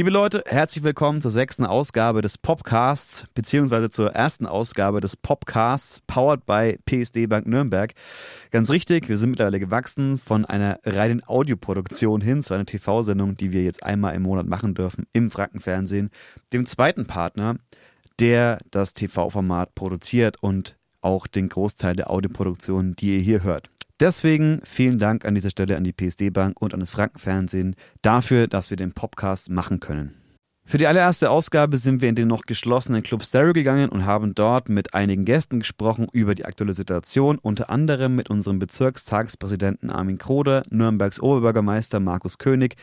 Liebe Leute, herzlich willkommen zur sechsten Ausgabe des Popcasts, beziehungsweise zur ersten Ausgabe des Popcasts, powered by PSD Bank Nürnberg. Ganz richtig, wir sind mittlerweile gewachsen von einer reinen Audioproduktion hin zu einer TV-Sendung, die wir jetzt einmal im Monat machen dürfen im Frankenfernsehen, dem zweiten Partner, der das TV-Format produziert und auch den Großteil der Audioproduktion, die ihr hier hört. Deswegen vielen Dank an dieser Stelle an die PSD Bank und an das Frankenfernsehen dafür, dass wir den Podcast machen können. Für die allererste Ausgabe sind wir in den noch geschlossenen Club Stereo gegangen und haben dort mit einigen Gästen gesprochen über die aktuelle Situation, unter anderem mit unserem Bezirkstagspräsidenten Armin Kroder, Nürnbergs Oberbürgermeister Markus König,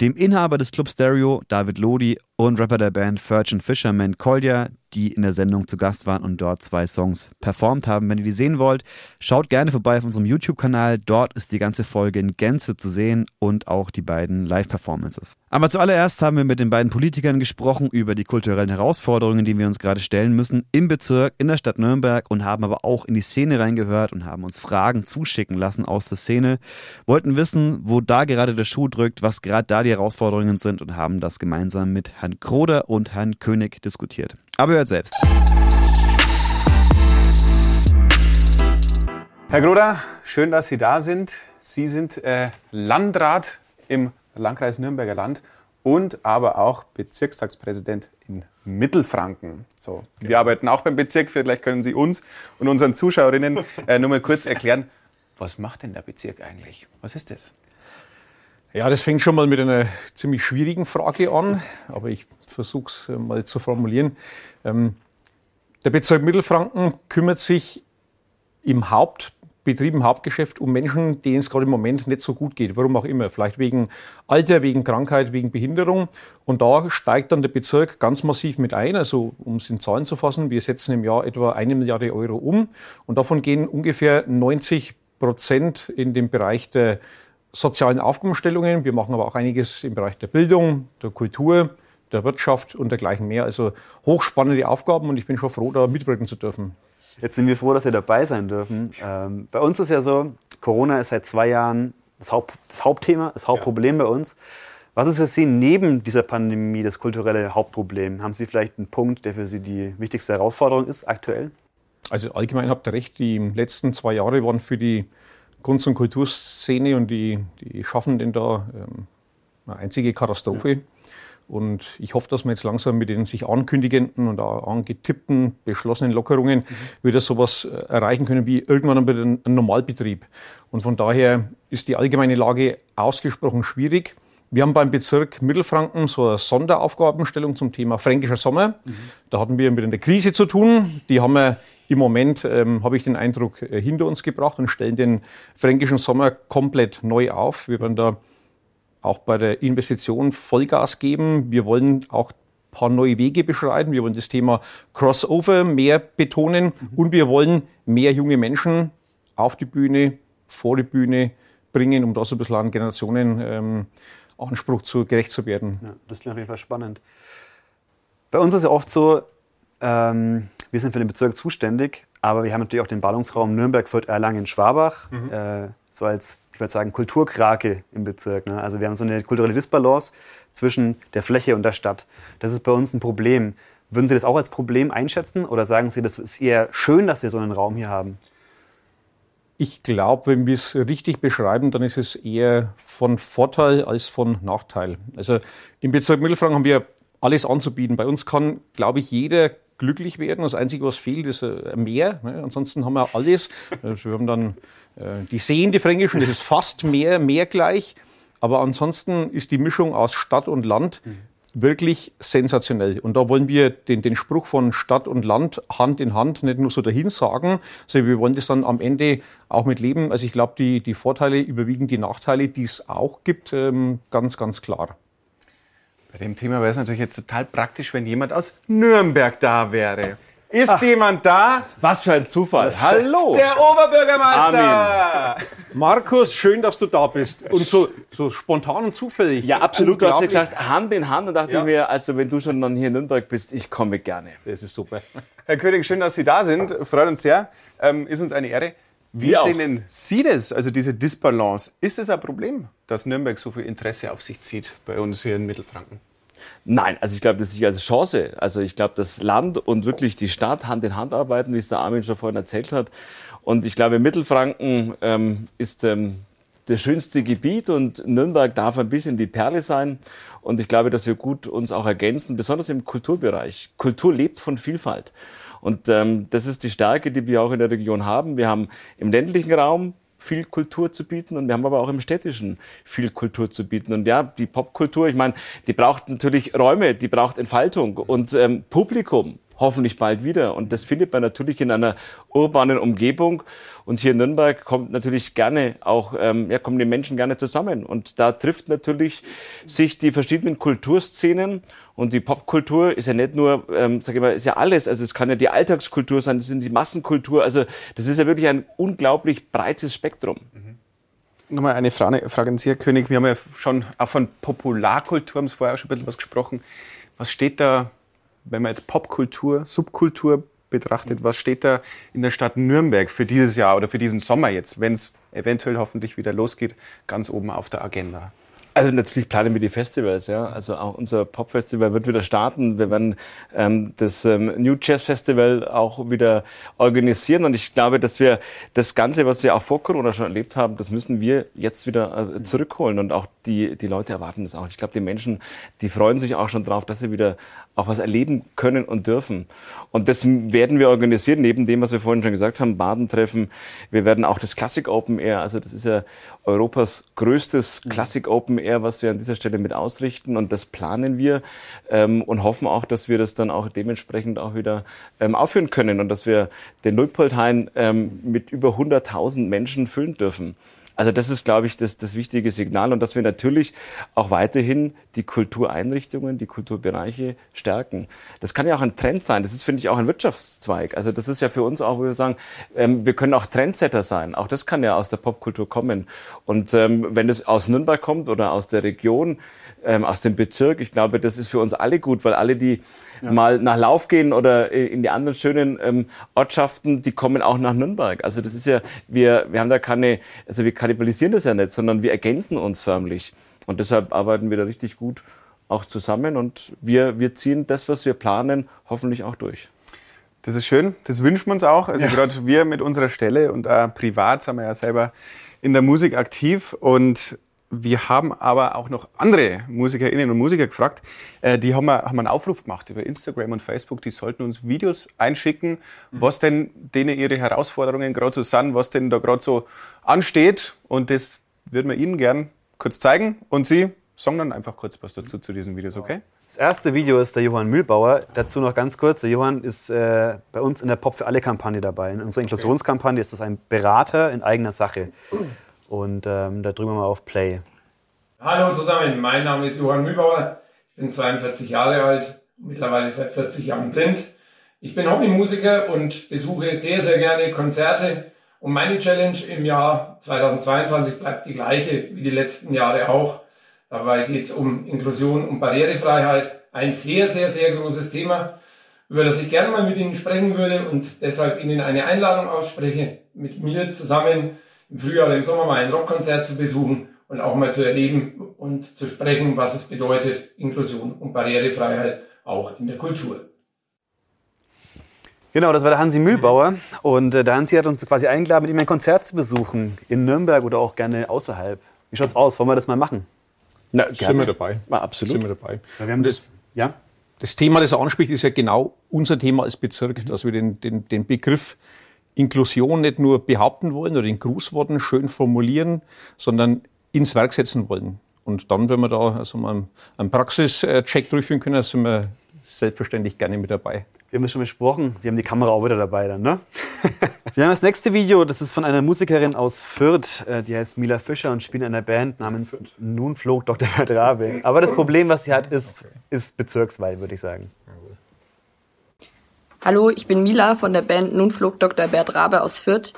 dem Inhaber des Club Stereo, David Lodi, und Rapper der Band Virgin Fisherman Kolja, die in der Sendung zu Gast waren und dort zwei Songs performt haben. Wenn ihr die sehen wollt, schaut gerne vorbei auf unserem YouTube-Kanal. Dort ist die ganze Folge in Gänze zu sehen und auch die beiden Live-Performances. Aber zuallererst haben wir mit den beiden Politikern gesprochen über die kulturellen Herausforderungen, die wir uns gerade stellen müssen im Bezirk, in der Stadt Nürnberg und haben aber auch in die Szene reingehört und haben uns Fragen zuschicken lassen aus der Szene, wollten wissen, wo da gerade der Schuh drückt, was gerade da die Herausforderungen sind und haben das gemeinsam mit Herrn Kroder und Herrn König diskutiert. Aber hört selbst. Herr Groder, schön, dass Sie da sind. Sie sind äh, Landrat im Landkreis Nürnberger Land und aber auch Bezirkstagspräsident in Mittelfranken. So, Wir genau. arbeiten auch beim Bezirk. Vielleicht können Sie uns und unseren Zuschauerinnen äh, nur mal kurz erklären, was macht denn der Bezirk eigentlich? Was ist das? Ja, das fängt schon mal mit einer ziemlich schwierigen Frage an, aber ich versuche es äh, mal zu formulieren. Ähm, der Bezirk Mittelfranken kümmert sich im Hauptbetrieb, im Hauptgeschäft um Menschen, denen es gerade im Moment nicht so gut geht. Warum auch immer. Vielleicht wegen Alter, wegen Krankheit, wegen Behinderung. Und da steigt dann der Bezirk ganz massiv mit ein. Also, um es in Zahlen zu fassen, wir setzen im Jahr etwa eine Milliarde Euro um. Und davon gehen ungefähr 90 Prozent in den Bereich der sozialen Aufgabenstellungen. Wir machen aber auch einiges im Bereich der Bildung, der Kultur, der Wirtschaft und dergleichen mehr. Also hochspannende Aufgaben und ich bin schon froh, da mitwirken zu dürfen. Jetzt sind wir froh, dass wir dabei sein dürfen. Ähm, bei uns ist ja so, Corona ist seit zwei Jahren das, Haupt, das Hauptthema, das Hauptproblem ja. bei uns. Was ist für Sie neben dieser Pandemie das kulturelle Hauptproblem? Haben Sie vielleicht einen Punkt, der für Sie die wichtigste Herausforderung ist aktuell? Also allgemein habt ihr recht, die letzten zwei Jahre waren für die Kunst- und Kulturszene und die, die Schaffenden da ähm, eine einzige Katastrophe. Ja. Und ich hoffe, dass wir jetzt langsam mit den sich ankündigenden und angetippten, beschlossenen Lockerungen mhm. wieder sowas äh, erreichen können wie irgendwann wieder ein Normalbetrieb. Und von daher ist die allgemeine Lage ausgesprochen schwierig. Wir haben beim Bezirk Mittelfranken so eine Sonderaufgabenstellung zum Thema Fränkischer Sommer. Mhm. Da hatten wir mit einer Krise zu tun. Die haben wir im Moment, ähm, habe ich den Eindruck, äh, hinter uns gebracht und stellen den Fränkischen Sommer komplett neu auf. Wir werden da auch bei der Investition Vollgas geben. Wir wollen auch ein paar neue Wege beschreiten. Wir wollen das Thema Crossover mehr betonen mhm. und wir wollen mehr junge Menschen auf die Bühne, vor die Bühne bringen, um da so ein bisschen an Generationenanspruch ähm, zu, gerecht zu werden. Ja, das klingt auf jeden Fall spannend. Bei uns ist ja oft so, ähm, wir sind für den Bezirk zuständig, aber wir haben natürlich auch den Ballungsraum Nürnberg, Fürth, Erlangen, Schwabach. Mhm. Äh, so als ich würde sagen, Kulturkrake im Bezirk. Ne? Also wir haben so eine kulturelle Disbalance zwischen der Fläche und der Stadt. Das ist bei uns ein Problem. Würden Sie das auch als Problem einschätzen oder sagen Sie, das ist eher schön, dass wir so einen Raum hier haben? Ich glaube, wenn wir es richtig beschreiben, dann ist es eher von Vorteil als von Nachteil. Also im Bezirk Mittelfranken haben wir alles anzubieten. Bei uns kann, glaube ich, jeder glücklich werden. Das Einzige, was fehlt, ist ein Meer. Ne? Ansonsten haben wir alles. Also wir haben dann äh, die Seen, die Fränkischen, das ist fast mehr, mehr gleich. Aber ansonsten ist die Mischung aus Stadt und Land mhm. wirklich sensationell. Und da wollen wir den, den Spruch von Stadt und Land Hand in Hand nicht nur so dahin sagen, sondern wir wollen das dann am Ende auch mit leben. Also ich glaube, die, die Vorteile überwiegen die Nachteile, die es auch gibt, ähm, ganz, ganz klar. Bei dem Thema wäre es natürlich jetzt total praktisch, wenn jemand aus Nürnberg da wäre. Ist Ach, jemand da? Was für ein Zufall. Hallo. Der Oberbürgermeister. Amen. Markus, schön, dass du da bist. Und so, so spontan und zufällig. Ja, absolut. Du hast ja gesagt, Hand in Hand. Und dachte ja. ich mir, also wenn du schon dann hier in Nürnberg bist, ich komme gerne. Das ist super. Herr König, schön, dass Sie da sind. Freut uns sehr. Ähm, ist uns eine Ehre. Wie Wir sehen Sie das, also diese Disbalance? Ist es ein Problem, dass Nürnberg so viel Interesse auf sich zieht bei uns hier in Mittelfranken? Nein, also ich glaube, das ist als Chance. Also ich glaube, das Land und wirklich die Stadt Hand in Hand arbeiten, wie es der Armin schon vorhin erzählt hat. Und ich glaube, Mittelfranken ähm, ist ähm, das schönste Gebiet und Nürnberg darf ein bisschen die Perle sein. Und ich glaube, dass wir gut uns auch ergänzen, besonders im Kulturbereich. Kultur lebt von Vielfalt. Und ähm, das ist die Stärke, die wir auch in der Region haben. Wir haben im ländlichen Raum viel Kultur zu bieten und wir haben aber auch im städtischen viel Kultur zu bieten. Und ja, die Popkultur, ich meine, die braucht natürlich Räume, die braucht Entfaltung und ähm, Publikum hoffentlich bald wieder. Und das findet man natürlich in einer urbanen Umgebung. Und hier in Nürnberg kommt natürlich gerne auch, ähm, ja, kommen die Menschen gerne zusammen. Und da trifft natürlich sich die verschiedenen Kulturszenen. Und die Popkultur ist ja nicht nur, ähm, sag ich mal, ist ja alles. Also es kann ja die Alltagskultur sein, das sind die Massenkultur. Also das ist ja wirklich ein unglaublich breites Spektrum. Mhm. Nochmal eine Frage, Frage an Sie, Herr König. Wir haben ja schon auch von Popularkultur, haben Sie vorher auch schon ein bisschen was gesprochen. Was steht da wenn man jetzt Popkultur, Subkultur betrachtet, was steht da in der Stadt Nürnberg für dieses Jahr oder für diesen Sommer jetzt, wenn es eventuell hoffentlich wieder losgeht, ganz oben auf der Agenda? Also natürlich planen wir die Festivals, ja. Also auch unser Pop-Festival wird wieder starten. Wir werden ähm, das ähm, New Jazz Festival auch wieder organisieren. Und ich glaube, dass wir das Ganze, was wir auch vor Corona schon erlebt haben, das müssen wir jetzt wieder äh, zurückholen. Und auch die, die Leute erwarten das auch. Ich glaube, die Menschen, die freuen sich auch schon drauf, dass sie wieder auch was erleben können und dürfen. Und das werden wir organisieren, neben dem, was wir vorhin schon gesagt haben, Badentreffen. Wir werden auch das Classic Open Air, also das ist ja Europas größtes mhm. Classic Open Air, was wir an dieser Stelle mit ausrichten. Und das planen wir ähm, und hoffen auch, dass wir das dann auch dementsprechend auch wieder ähm, aufführen können und dass wir den Luitpoldhain ähm, mit über 100.000 Menschen füllen dürfen. Also das ist, glaube ich, das, das wichtige Signal und dass wir natürlich auch weiterhin die Kultureinrichtungen, die Kulturbereiche stärken. Das kann ja auch ein Trend sein. Das ist, finde ich, auch ein Wirtschaftszweig. Also das ist ja für uns auch, wo wir sagen, ähm, wir können auch Trendsetter sein. Auch das kann ja aus der Popkultur kommen. Und ähm, wenn es aus Nürnberg kommt oder aus der Region, ähm, aus dem Bezirk. Ich glaube, das ist für uns alle gut, weil alle, die ja. mal nach Lauf gehen oder in die anderen schönen ähm, Ortschaften, die kommen auch nach Nürnberg. Also das ist ja, wir, wir haben da keine, also wir kannibalisieren das ja nicht, sondern wir ergänzen uns förmlich. Und deshalb arbeiten wir da richtig gut auch zusammen und wir, wir ziehen das, was wir planen, hoffentlich auch durch. Das ist schön, das wünschen wir uns auch. Also ja. gerade wir mit unserer Stelle und auch privat sind wir ja selber in der Musik aktiv und wir haben aber auch noch andere Musikerinnen und Musiker gefragt. Äh, die haben, haben einen Aufruf gemacht über Instagram und Facebook. Die sollten uns Videos einschicken, mhm. was denn denen ihre Herausforderungen gerade so sind, was denn da gerade so ansteht. Und das würden wir Ihnen gern kurz zeigen. Und Sie sagen dann einfach kurz was dazu zu diesen Videos, okay? Das erste Video ist der Johann Mühlbauer. Dazu noch ganz kurz. Der Johann ist äh, bei uns in der Pop für alle Kampagne dabei. In unserer Inklusionskampagne ist das ein Berater in eigener Sache. Und ähm, da drücken wir mal auf Play. Hallo zusammen, mein Name ist Johann Mühlbauer. Ich bin 42 Jahre alt, mittlerweile seit 40 Jahren blind. Ich bin Hobbymusiker und besuche sehr, sehr gerne Konzerte. Und meine Challenge im Jahr 2022 bleibt die gleiche wie die letzten Jahre auch. Dabei geht es um Inklusion und Barrierefreiheit. Ein sehr, sehr, sehr großes Thema, über das ich gerne mal mit Ihnen sprechen würde und deshalb Ihnen eine Einladung ausspreche, mit mir zusammen im Frühjahr oder im Sommer mal ein Rockkonzert zu besuchen und auch mal zu erleben und zu sprechen, was es bedeutet, Inklusion und Barrierefreiheit auch in der Kultur. Genau, das war der Hansi Mühlbauer. Und äh, der Hansi hat uns quasi eingeladen, mit ihm ein Konzert zu besuchen. In Nürnberg oder auch gerne außerhalb. Wie schaut's aus? Wollen wir das mal machen? Na, gerne. Sind wir dabei. Na, absolut. Sind wir dabei. Ja, wir haben das, das, ja? das Thema, das er anspricht, ist ja genau unser Thema als Bezirk, dass wir den, den, den Begriff Inklusion nicht nur behaupten wollen oder in Grußworten schön formulieren, sondern ins Werk setzen wollen. Und dann, wenn wir da also mal einen Praxischeck durchführen können, sind wir selbstverständlich gerne mit dabei. Wir haben es schon besprochen, wir haben die Kamera auch wieder dabei dann, ne? wir haben das nächste Video, das ist von einer Musikerin aus Fürth, äh, die heißt Mila Fischer und spielt in einer Band namens Fürth. Nun flog Dr. Verdrabe. Aber das Problem, was sie hat, ist, ist bezirksweit, würde ich sagen. Hallo, ich bin Mila von der Band Nun flog Dr. Bert Rabe aus Fürth.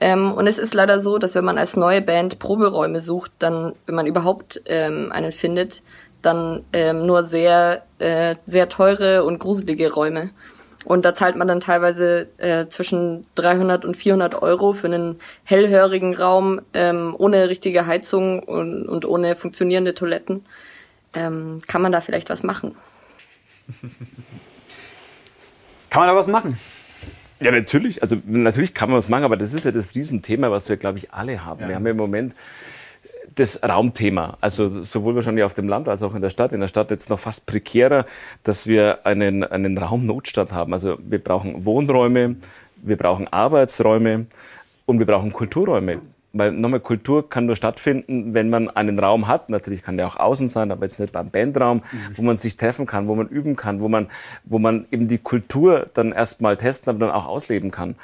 Ähm, und es ist leider so, dass wenn man als neue Band Proberäume sucht, dann, wenn man überhaupt ähm, einen findet, dann ähm, nur sehr, äh, sehr teure und gruselige Räume. Und da zahlt man dann teilweise äh, zwischen 300 und 400 Euro für einen hellhörigen Raum ähm, ohne richtige Heizung und, und ohne funktionierende Toiletten. Ähm, kann man da vielleicht was machen? kann man da was machen? Ja, natürlich. Also natürlich kann man was machen, aber das ist ja das Riesenthema, was wir, glaube ich, alle haben. Ja. Wir haben ja im Moment das Raumthema, also sowohl wahrscheinlich auf dem Land als auch in der Stadt. In der Stadt jetzt noch fast prekärer, dass wir einen, einen Raumnotstand haben. Also wir brauchen Wohnräume, wir brauchen Arbeitsräume und wir brauchen Kulturräume. Weil nochmal, Kultur kann nur stattfinden, wenn man einen Raum hat. Natürlich kann der auch außen sein, aber jetzt nicht beim Bandraum, mhm. wo man sich treffen kann, wo man üben kann, wo man, wo man eben die Kultur dann erstmal testen, aber dann auch ausleben kann.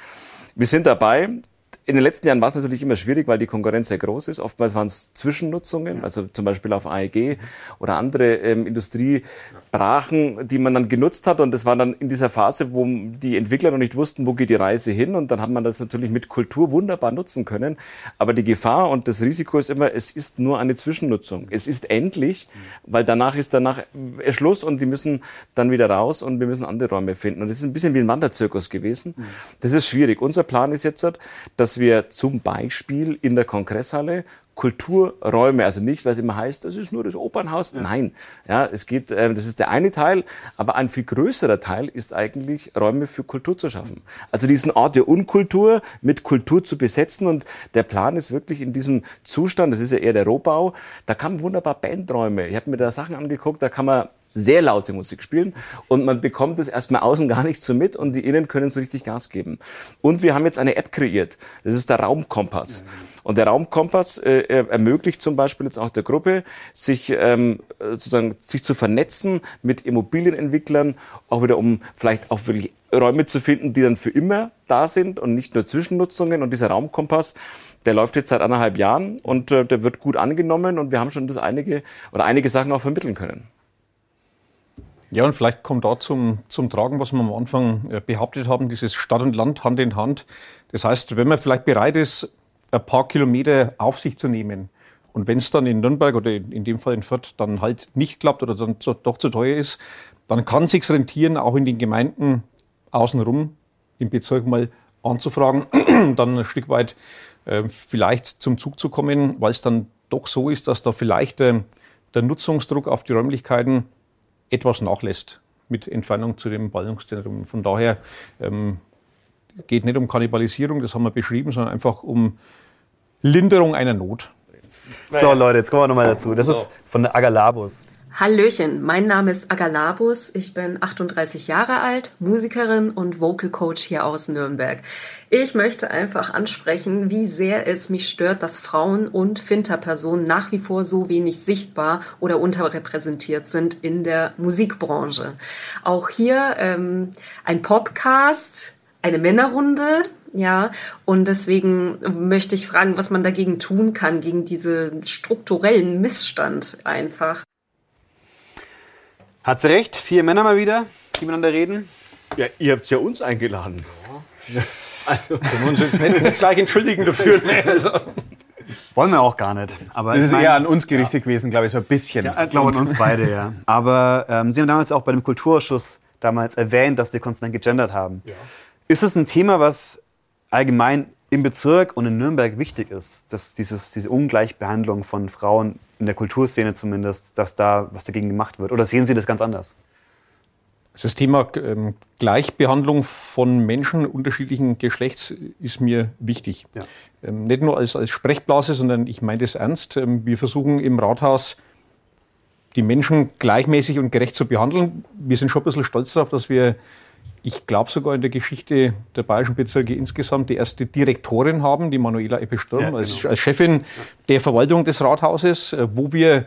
Wir sind dabei, in den letzten Jahren war es natürlich immer schwierig, weil die Konkurrenz sehr groß ist. Oftmals waren es Zwischennutzungen, also zum Beispiel auf AEG oder andere ähm, Industriebrachen, die man dann genutzt hat. Und das war dann in dieser Phase, wo die Entwickler noch nicht wussten, wo geht die Reise hin. Und dann hat man das natürlich mit Kultur wunderbar nutzen können. Aber die Gefahr und das Risiko ist immer, es ist nur eine Zwischennutzung. Es ist endlich, weil danach ist danach Schluss und die müssen dann wieder raus und wir müssen andere Räume finden. Und das ist ein bisschen wie ein Wanderzirkus gewesen. Das ist schwierig. Unser Plan ist jetzt, dass dass wir zum Beispiel in der Kongresshalle Kulturräume, also nicht, was immer heißt, das ist nur das Opernhaus. Ja. Nein, ja, es geht, äh, das ist der eine Teil, aber ein viel größerer Teil ist eigentlich Räume für Kultur zu schaffen. Also diesen Ort der Unkultur mit Kultur zu besetzen und der Plan ist wirklich in diesem Zustand, das ist ja eher der Rohbau, da kann man wunderbar Bandräume. Ich habe mir da Sachen angeguckt, da kann man sehr laute Musik spielen und man bekommt es erstmal außen gar nicht so mit und die Innen können so richtig Gas geben. Und wir haben jetzt eine App kreiert. Das ist der Raumkompass. Und der Raumkompass äh, ermöglicht zum Beispiel jetzt auch der Gruppe, sich ähm, sozusagen sich zu vernetzen mit Immobilienentwicklern, auch wieder um vielleicht auch wirklich Räume zu finden, die dann für immer da sind und nicht nur Zwischennutzungen. Und dieser Raumkompass, der läuft jetzt seit anderthalb Jahren und äh, der wird gut angenommen und wir haben schon das einige oder einige Sachen auch vermitteln können. Ja, und vielleicht kommt da zum, zum Tragen, was wir am Anfang äh, behauptet haben, dieses Stadt und Land Hand in Hand. Das heißt, wenn man vielleicht bereit ist, ein paar Kilometer auf sich zu nehmen, und wenn es dann in Nürnberg oder in dem Fall in Fürth dann halt nicht klappt oder dann zu, doch zu teuer ist, dann kann sich's rentieren, auch in den Gemeinden außenrum im Bezirk mal anzufragen, dann ein Stück weit äh, vielleicht zum Zug zu kommen, weil es dann doch so ist, dass da vielleicht äh, der Nutzungsdruck auf die Räumlichkeiten etwas nachlässt mit Entfernung zu dem Ballungszentrum. Von daher ähm, geht nicht um Kannibalisierung, das haben wir beschrieben, sondern einfach um Linderung einer Not. So Leute, jetzt kommen wir nochmal dazu. Das ist von der Agalabus. Hallöchen, mein Name ist Agalabus, ich bin 38 Jahre alt, Musikerin und Vocal Coach hier aus Nürnberg. Ich möchte einfach ansprechen, wie sehr es mich stört, dass Frauen und Finterpersonen nach wie vor so wenig sichtbar oder unterrepräsentiert sind in der Musikbranche. Auch hier ähm, ein Podcast, eine Männerrunde, ja, und deswegen möchte ich fragen, was man dagegen tun kann, gegen diesen strukturellen Missstand einfach. Hat sie recht? Vier Männer mal wieder, die miteinander reden. Ja, ihr habt ja uns eingeladen. Also, wir uns jetzt nicht, nicht gleich entschuldigen dafür. Nee, also. Wollen wir auch gar nicht. Aber das ist eher an uns gerichtet ja. gewesen, glaube ich, so ein bisschen. Ja, ich glaube an uns beide, ja. Aber ähm, Sie haben damals auch bei dem Kulturausschuss damals erwähnt, dass wir konstant gegendert haben. Ja. Ist es ein Thema, was allgemein im Bezirk und in Nürnberg wichtig ist, dass dieses, diese Ungleichbehandlung von Frauen in der Kulturszene zumindest, dass da was dagegen gemacht wird? Oder sehen Sie das ganz anders? Das Thema ähm, Gleichbehandlung von Menschen unterschiedlichen Geschlechts ist mir wichtig. Ja. Ähm, nicht nur als, als Sprechblase, sondern ich meine das ernst. Ähm, wir versuchen im Rathaus die Menschen gleichmäßig und gerecht zu behandeln. Wir sind schon ein bisschen stolz darauf, dass wir ich glaube sogar in der Geschichte der bayerischen Bezirke insgesamt die erste Direktorin haben, die Manuela Eppe-Sturm, ja, genau. als, als, Chefin der Verwaltung des Rathauses. Äh, wo wir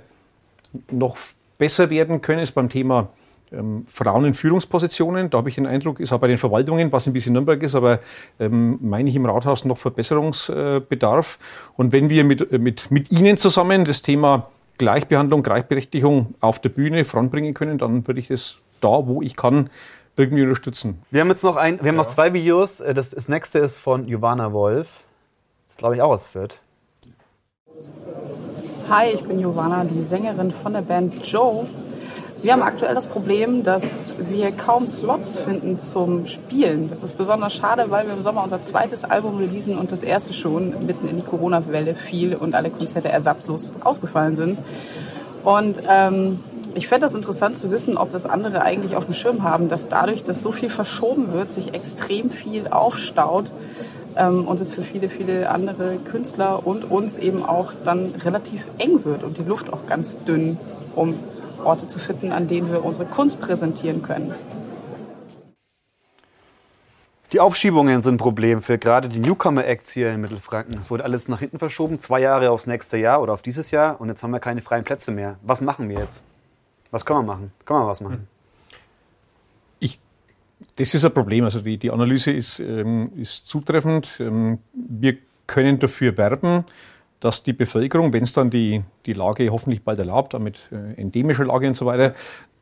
noch besser werden können, ist beim Thema ähm, Frauen in Führungspositionen. Da habe ich den Eindruck, ist auch bei den Verwaltungen, was ein bisschen Nürnberg ist, aber ähm, meine ich im Rathaus noch Verbesserungsbedarf. Und wenn wir mit, mit, mit Ihnen zusammen das Thema Gleichbehandlung, Gleichberechtigung auf der Bühne voranbringen können, dann würde ich das da, wo ich kann, irgendwie unterstützen. Wir haben jetzt noch ein, wir haben ja. noch zwei Videos. Äh, das, das nächste ist von Giovanna Wolf. Das ist, glaube ich, auch aus Fürth. Hi, ich bin Giovanna, die Sängerin von der Band Joe. Wir haben aktuell das Problem, dass wir kaum Slots finden zum Spielen. Das ist besonders schade, weil wir im Sommer unser zweites Album releasen und das erste schon mitten in die Corona-Welle fiel und alle Konzerte ersatzlos ausgefallen sind. Und ähm, ich fände das interessant zu wissen, ob das andere eigentlich auf dem Schirm haben, dass dadurch, dass so viel verschoben wird, sich extrem viel aufstaut ähm, und es für viele, viele andere Künstler und uns eben auch dann relativ eng wird und die Luft auch ganz dünn, um Orte zu finden, an denen wir unsere Kunst präsentieren können. Die Aufschiebungen sind ein Problem für gerade die Newcomer-Acts hier in Mittelfranken. Es wurde alles nach hinten verschoben, zwei Jahre aufs nächste Jahr oder auf dieses Jahr und jetzt haben wir keine freien Plätze mehr. Was machen wir jetzt? Was können wir machen? Können wir was machen? Ich, das ist ein Problem. Also die, die Analyse ist, ähm, ist zutreffend. Ähm, wir können dafür werben, dass die Bevölkerung, wenn es dann die, die Lage hoffentlich bald erlaubt, damit äh, endemischer Lage und so weiter,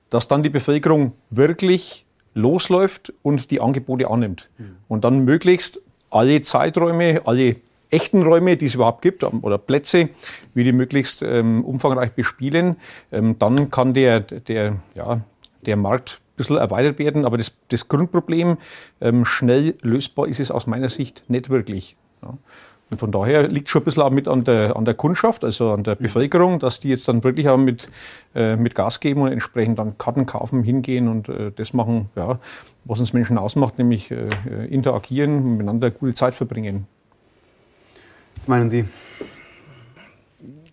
dass dann die Bevölkerung wirklich losläuft und die Angebote annimmt. Mhm. Und dann möglichst alle Zeiträume, alle echten Räume, die es überhaupt gibt, ähm, oder Plätze, wie die möglichst ähm, umfangreich bespielen. Ähm, dann kann der, der, ja, der Markt ein bisschen erweitert werden. Aber das, das Grundproblem, ähm, schnell lösbar ist es aus meiner Sicht nicht wirklich. Ja. Und von daher liegt schon ein bisschen auch mit an der, an der Kundschaft, also an der. Bevölkerung, dass die jetzt dann wirklich auch mit, äh, mit Gas geben und entsprechend dann Karten kaufen, hingehen und äh, das machen, ja, was uns Menschen ausmacht, nämlich äh, interagieren, miteinander gute Zeit verbringen. Was meinen Sie?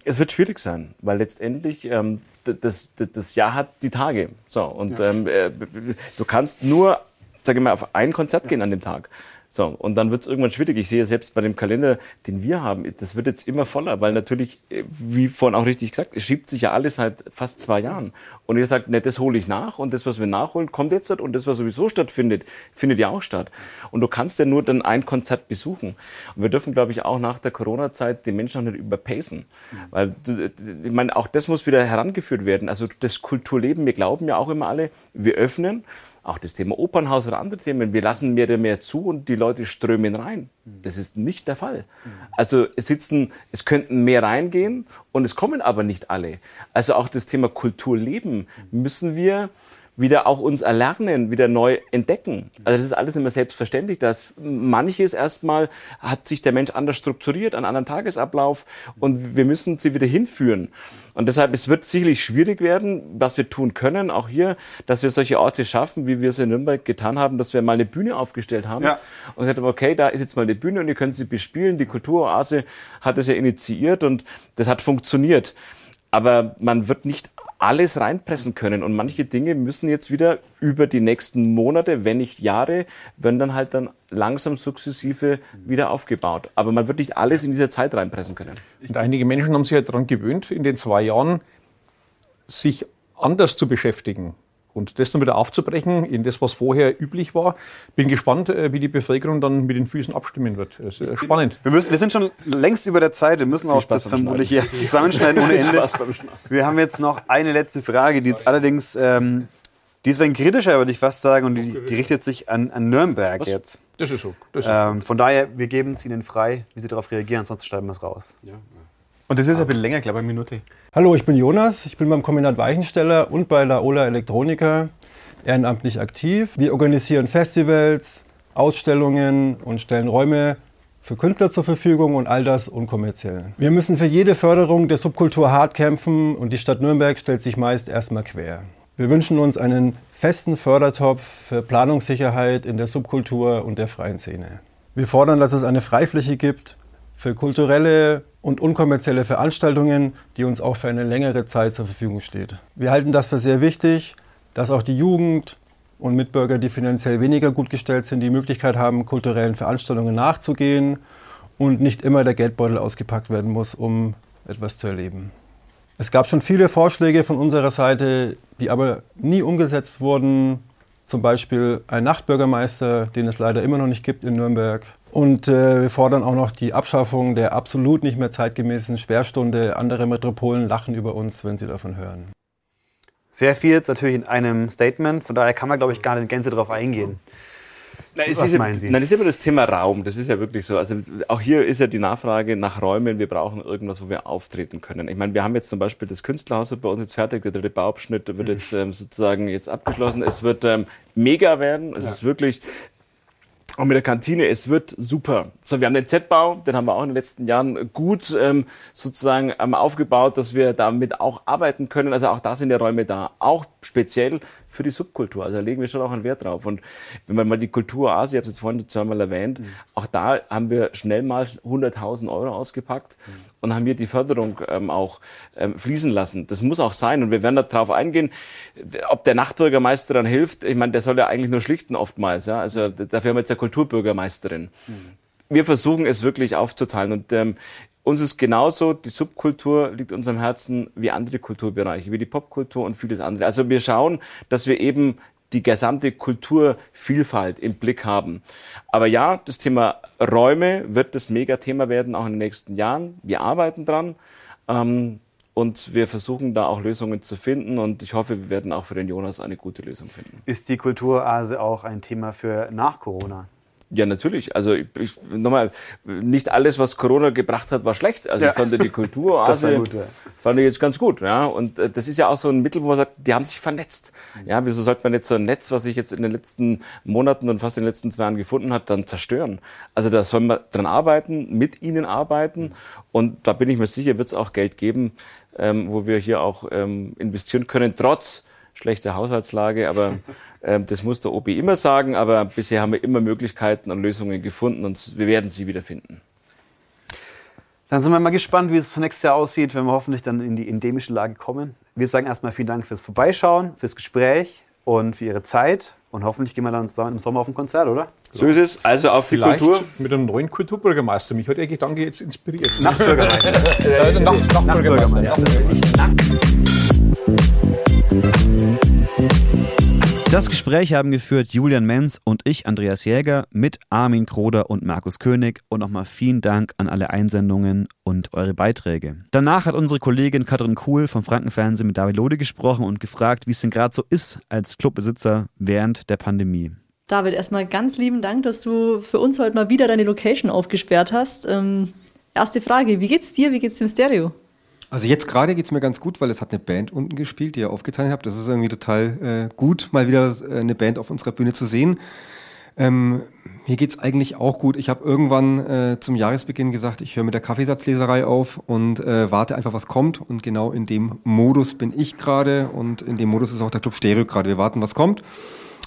Es wird schwierig sein, weil letztendlich ähm, das, das, das, Jahr hat die Tage. So, und ja. ähm, äh, du kannst nur, sage ich mal, auf ein Konzert ja. gehen an dem Tag. So, und dann wird es irgendwann schwierig. Ich sehe selbst bei dem Kalender, den wir haben, das wird jetzt immer voller, weil natürlich, äh, wie vorhin auch richtig gesagt, es schiebt sich ja alles seit fast zwei Jahren. Und ihr sagt, ne, das hole ich nach und das, was wir nachholen, kommt jetzt und das, was sowieso stattfindet, findet ja auch statt. Und du kannst ja nur dann ein Konzert besuchen. Und wir dürfen, glaube ich, auch nach der Corona-Zeit die Menschen auch nicht überpacen. Mhm. Weil, ich meine, auch das muss wieder herangeführt werden. Also das Kulturleben, wir glauben ja auch immer alle, wir öffnen auch das Thema Opernhaus oder andere Themen, wir lassen mehr und mehr zu und die Leute strömen rein. Das ist nicht der Fall. Also es sitzen, es könnten mehr reingehen und es kommen aber nicht alle. Also auch das Thema Kulturleben müssen wir wieder auch uns erlernen, wieder neu entdecken. Also das ist alles immer selbstverständlich, dass manches erstmal hat sich der Mensch anders strukturiert, einen anderen Tagesablauf und wir müssen sie wieder hinführen. Und deshalb, es wird sicherlich schwierig werden, was wir tun können, auch hier, dass wir solche Orte schaffen, wie wir es in Nürnberg getan haben, dass wir mal eine Bühne aufgestellt haben ja. und gesagt haben, okay, da ist jetzt mal eine Bühne und ihr könnt sie bespielen. Die Kulturoase hat es ja initiiert und das hat funktioniert. Aber man wird nicht alles reinpressen können. Und manche Dinge müssen jetzt wieder über die nächsten Monate, wenn nicht Jahre, werden dann halt dann langsam sukzessive wieder aufgebaut. Aber man wird nicht alles in dieser Zeit reinpressen können. Und einige Menschen haben sich ja halt daran gewöhnt, in den zwei Jahren sich anders zu beschäftigen. Und das dann wieder aufzubrechen in das, was vorher üblich war. Bin gespannt, äh, wie die Bevölkerung dann mit den Füßen abstimmen wird. Das ist spannend. Wir, müssen, wir sind schon längst über der Zeit. Wir müssen Viel auch Spaß das vermutlich jetzt zusammenschneiden ohne Ende. Wir haben jetzt noch eine letzte Frage, die jetzt allerdings, ähm, die ist ein kritischer, würde ich fast sagen, und die, die richtet sich an, an Nürnberg was? jetzt. Das ist so. Das ist ähm, von daher, wir geben es Ihnen frei, wie Sie darauf reagieren, ansonsten schreiben wir es raus. Ja. Und das ist ein bisschen länger, glaube ich, eine Minute. Hallo, ich bin Jonas. Ich bin beim Kombinat Weichensteller und bei der Ola Elektronika ehrenamtlich aktiv. Wir organisieren Festivals, Ausstellungen und stellen Räume für Künstler zur Verfügung und all das unkommerziell. Wir müssen für jede Förderung der Subkultur hart kämpfen und die Stadt Nürnberg stellt sich meist erstmal quer. Wir wünschen uns einen festen Fördertopf für Planungssicherheit in der Subkultur und der freien Szene. Wir fordern, dass es eine Freifläche gibt für kulturelle und unkommerzielle Veranstaltungen, die uns auch für eine längere Zeit zur Verfügung steht. Wir halten das für sehr wichtig, dass auch die Jugend und Mitbürger, die finanziell weniger gut gestellt sind, die Möglichkeit haben, kulturellen Veranstaltungen nachzugehen und nicht immer der Geldbeutel ausgepackt werden muss, um etwas zu erleben. Es gab schon viele Vorschläge von unserer Seite, die aber nie umgesetzt wurden. Zum Beispiel ein Nachtbürgermeister, den es leider immer noch nicht gibt in Nürnberg. Und äh, wir fordern auch noch die Abschaffung der absolut nicht mehr zeitgemäßen Sperrstunde. Andere Metropolen lachen über uns, wenn sie davon hören. Sehr viel jetzt natürlich in einem Statement, von daher kann man, glaube ich, gar nicht in Gänze drauf eingehen. Na, es Was ist ja, meinen Sie? Nein, es ist immer das Thema Raum. Das ist ja wirklich so. Also auch hier ist ja die Nachfrage nach Räumen. Wir brauchen irgendwas, wo wir auftreten können. Ich meine, wir haben jetzt zum Beispiel das Künstlerhaus wird bei uns jetzt fertig. Der dritte Bauabschnitt wird jetzt ähm, sozusagen jetzt abgeschlossen. Es wird ähm, mega werden. Es ist wirklich auch mit der Kantine, es wird super. So, wir haben den Z-Bau, den haben wir auch in den letzten Jahren gut ähm, sozusagen ähm, aufgebaut, dass wir damit auch arbeiten können. Also auch da sind ja Räume da, auch speziell für die Subkultur. Also da legen wir schon auch einen Wert drauf. Und wenn man mal die Kulturoase, ich habe es jetzt vorhin zweimal erwähnt, auch da haben wir schnell mal 100.000 Euro ausgepackt und haben hier die Förderung ähm, auch ähm, fließen lassen. Das muss auch sein und wir werden darauf eingehen, ob der Nachtbürgermeister dann hilft. Ich meine, der soll ja eigentlich nur schlichten oftmals. Ja? Also dafür haben wir jetzt eine Kulturbürgermeisterin. Wir versuchen es wirklich aufzuteilen und ähm, uns ist genauso, die Subkultur liegt uns am Herzen wie andere Kulturbereiche, wie die Popkultur und vieles andere. Also wir schauen, dass wir eben die gesamte Kulturvielfalt im Blick haben. Aber ja, das Thema Räume wird das Megathema werden, auch in den nächsten Jahren. Wir arbeiten dran. Ähm, und wir versuchen da auch Lösungen zu finden und ich hoffe, wir werden auch für den Jonas eine gute Lösung finden. Ist die Kulturoase auch ein Thema für nach Corona? Ja, natürlich. Also ich, ich, nochmal, nicht alles, was Corona gebracht hat, war schlecht. Also Ja. ich fand die Kultur, Das war gut, ja. fand ich jetzt ganz gut. Ja, und äh, das ist ja auch so ein Mittel, wo man sagt, die haben sich vernetzt. Ja, wieso sollte man jetzt so ein Netz, was sich jetzt in den letzten Monaten und fast in den letzten zwei Jahren gefunden hat, dann zerstören? Also da soll man dran arbeiten, mit ihnen arbeiten. Und da bin ich mir sicher, wird es auch Geld geben, ähm, wo wir hier auch ähm, investieren können, trotz schlechter Haushaltslage, aber ähm, das muss der OB immer sagen, aber bisher haben wir immer Möglichkeiten und Lösungen gefunden und wir werden sie wieder finden. Dann sind wir mal gespannt, wie es nächstes Jahr aussieht, wenn wir hoffentlich dann in die endemische Lage kommen. Wir sagen erstmal vielen Dank fürs Vorbeischauen, fürs Gespräch und für Ihre Zeit. Und hoffentlich gehen wir dann zusammen im Sommer auf ein Konzert, oder? So ist es. Also auf die Vielleicht Kultur. mit einem neuen Kulturbürgermeister. Mich hat der Gedanke jetzt inspiriert. Nachtbürgermeister. Äh, Nacht, Nachtbürgermeister. Nachtbürgermeister. Das Gespräch haben geführt Julian Menz und ich, Andreas Jäger, mit Armin Kroder und Markus König. Und nochmal vielen Dank an alle Einsendungen und eure Beiträge. Danach hat unsere Kollegin Katrin Kuhl vom Frankenfernsehen mit David Lode gesprochen und gefragt, wie es denn gerade so ist als Clubbesitzer während der Pandemie. David, erstmal ganz lieben Dank, dass du für uns heute mal wieder deine Location aufgesperrt hast. Ähm, erste Frage, wie geht's dir, wie geht's dem Stereo? Also jetzt gerade geht's mir ganz gut, weil es hat eine Band unten gespielt, die ihr aufgeteilt habt. Das ist irgendwie total äh, gut, mal wieder äh, eine Band auf unserer Bühne zu sehen. Ähm, mir geht's eigentlich auch gut. Ich habe irgendwann äh, zum Jahresbeginn gesagt, ich höre mit der Kaffeesatzleserei auf und äh, warte einfach, was kommt. Und genau in dem Modus bin ich gerade und in dem Modus ist auch der Club Stereo gerade. Wir warten, was kommt.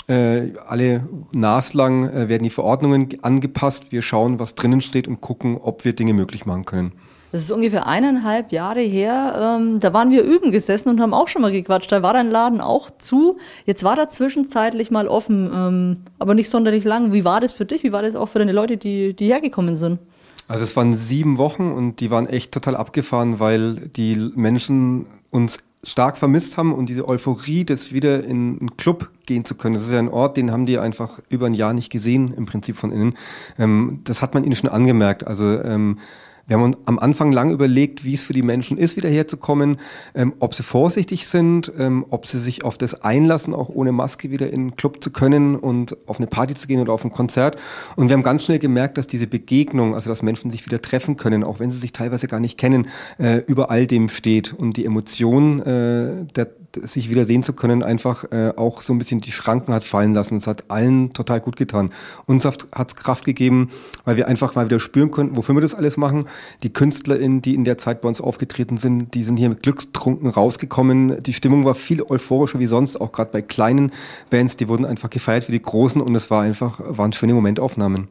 Äh, alle naslang äh, werden die Verordnungen angepasst. Wir schauen, was drinnen steht und gucken, ob wir Dinge möglich machen können. Das ist ungefähr eineinhalb Jahre her. Ähm, da waren wir üben gesessen und haben auch schon mal gequatscht. Da war dein Laden auch zu. Jetzt war er zwischenzeitlich mal offen, ähm, aber nicht sonderlich lang. Wie war das für dich? Wie war das auch für deine Leute, die, die hergekommen sind? Also es waren sieben Wochen und die waren echt total abgefahren, weil die Menschen uns stark vermisst haben und diese Euphorie, das wieder in einen Club gehen zu können. Das ist ja ein Ort, den haben die einfach über ein Jahr nicht gesehen, im Prinzip von innen. Ähm, das hat man ihnen schon angemerkt. Also ähm, wir haben uns am Anfang lang überlegt, wie es für die Menschen ist, wieder herzukommen, ähm, ob sie vorsichtig sind, ähm, ob sie sich auf das einlassen, auch ohne Maske wieder in den Club zu können und auf eine Party zu gehen oder auf ein Konzert. Und wir haben ganz schnell gemerkt, dass diese Begegnung, also dass Menschen sich wieder treffen können, auch wenn sie sich teilweise gar nicht kennen, äh, über all dem steht. Und die Emotion, äh, der, sich wieder sehen zu können, einfach äh, auch so ein bisschen die Schranken hat fallen lassen. Es hat allen total gut getan. Uns hat es Kraft gegeben, weil wir einfach mal wieder spüren konnten, wofür wir das alles machen. Die KünstlerInnen, die in der Zeit bei uns aufgetreten sind, die sind hier mit Glückstrunken rausgekommen. Die Stimmung war viel euphorischer wie sonst, auch gerade bei kleinen Bands. Die wurden einfach gefeiert wie die großen und es war einfach, waren schöne Momentaufnahmen.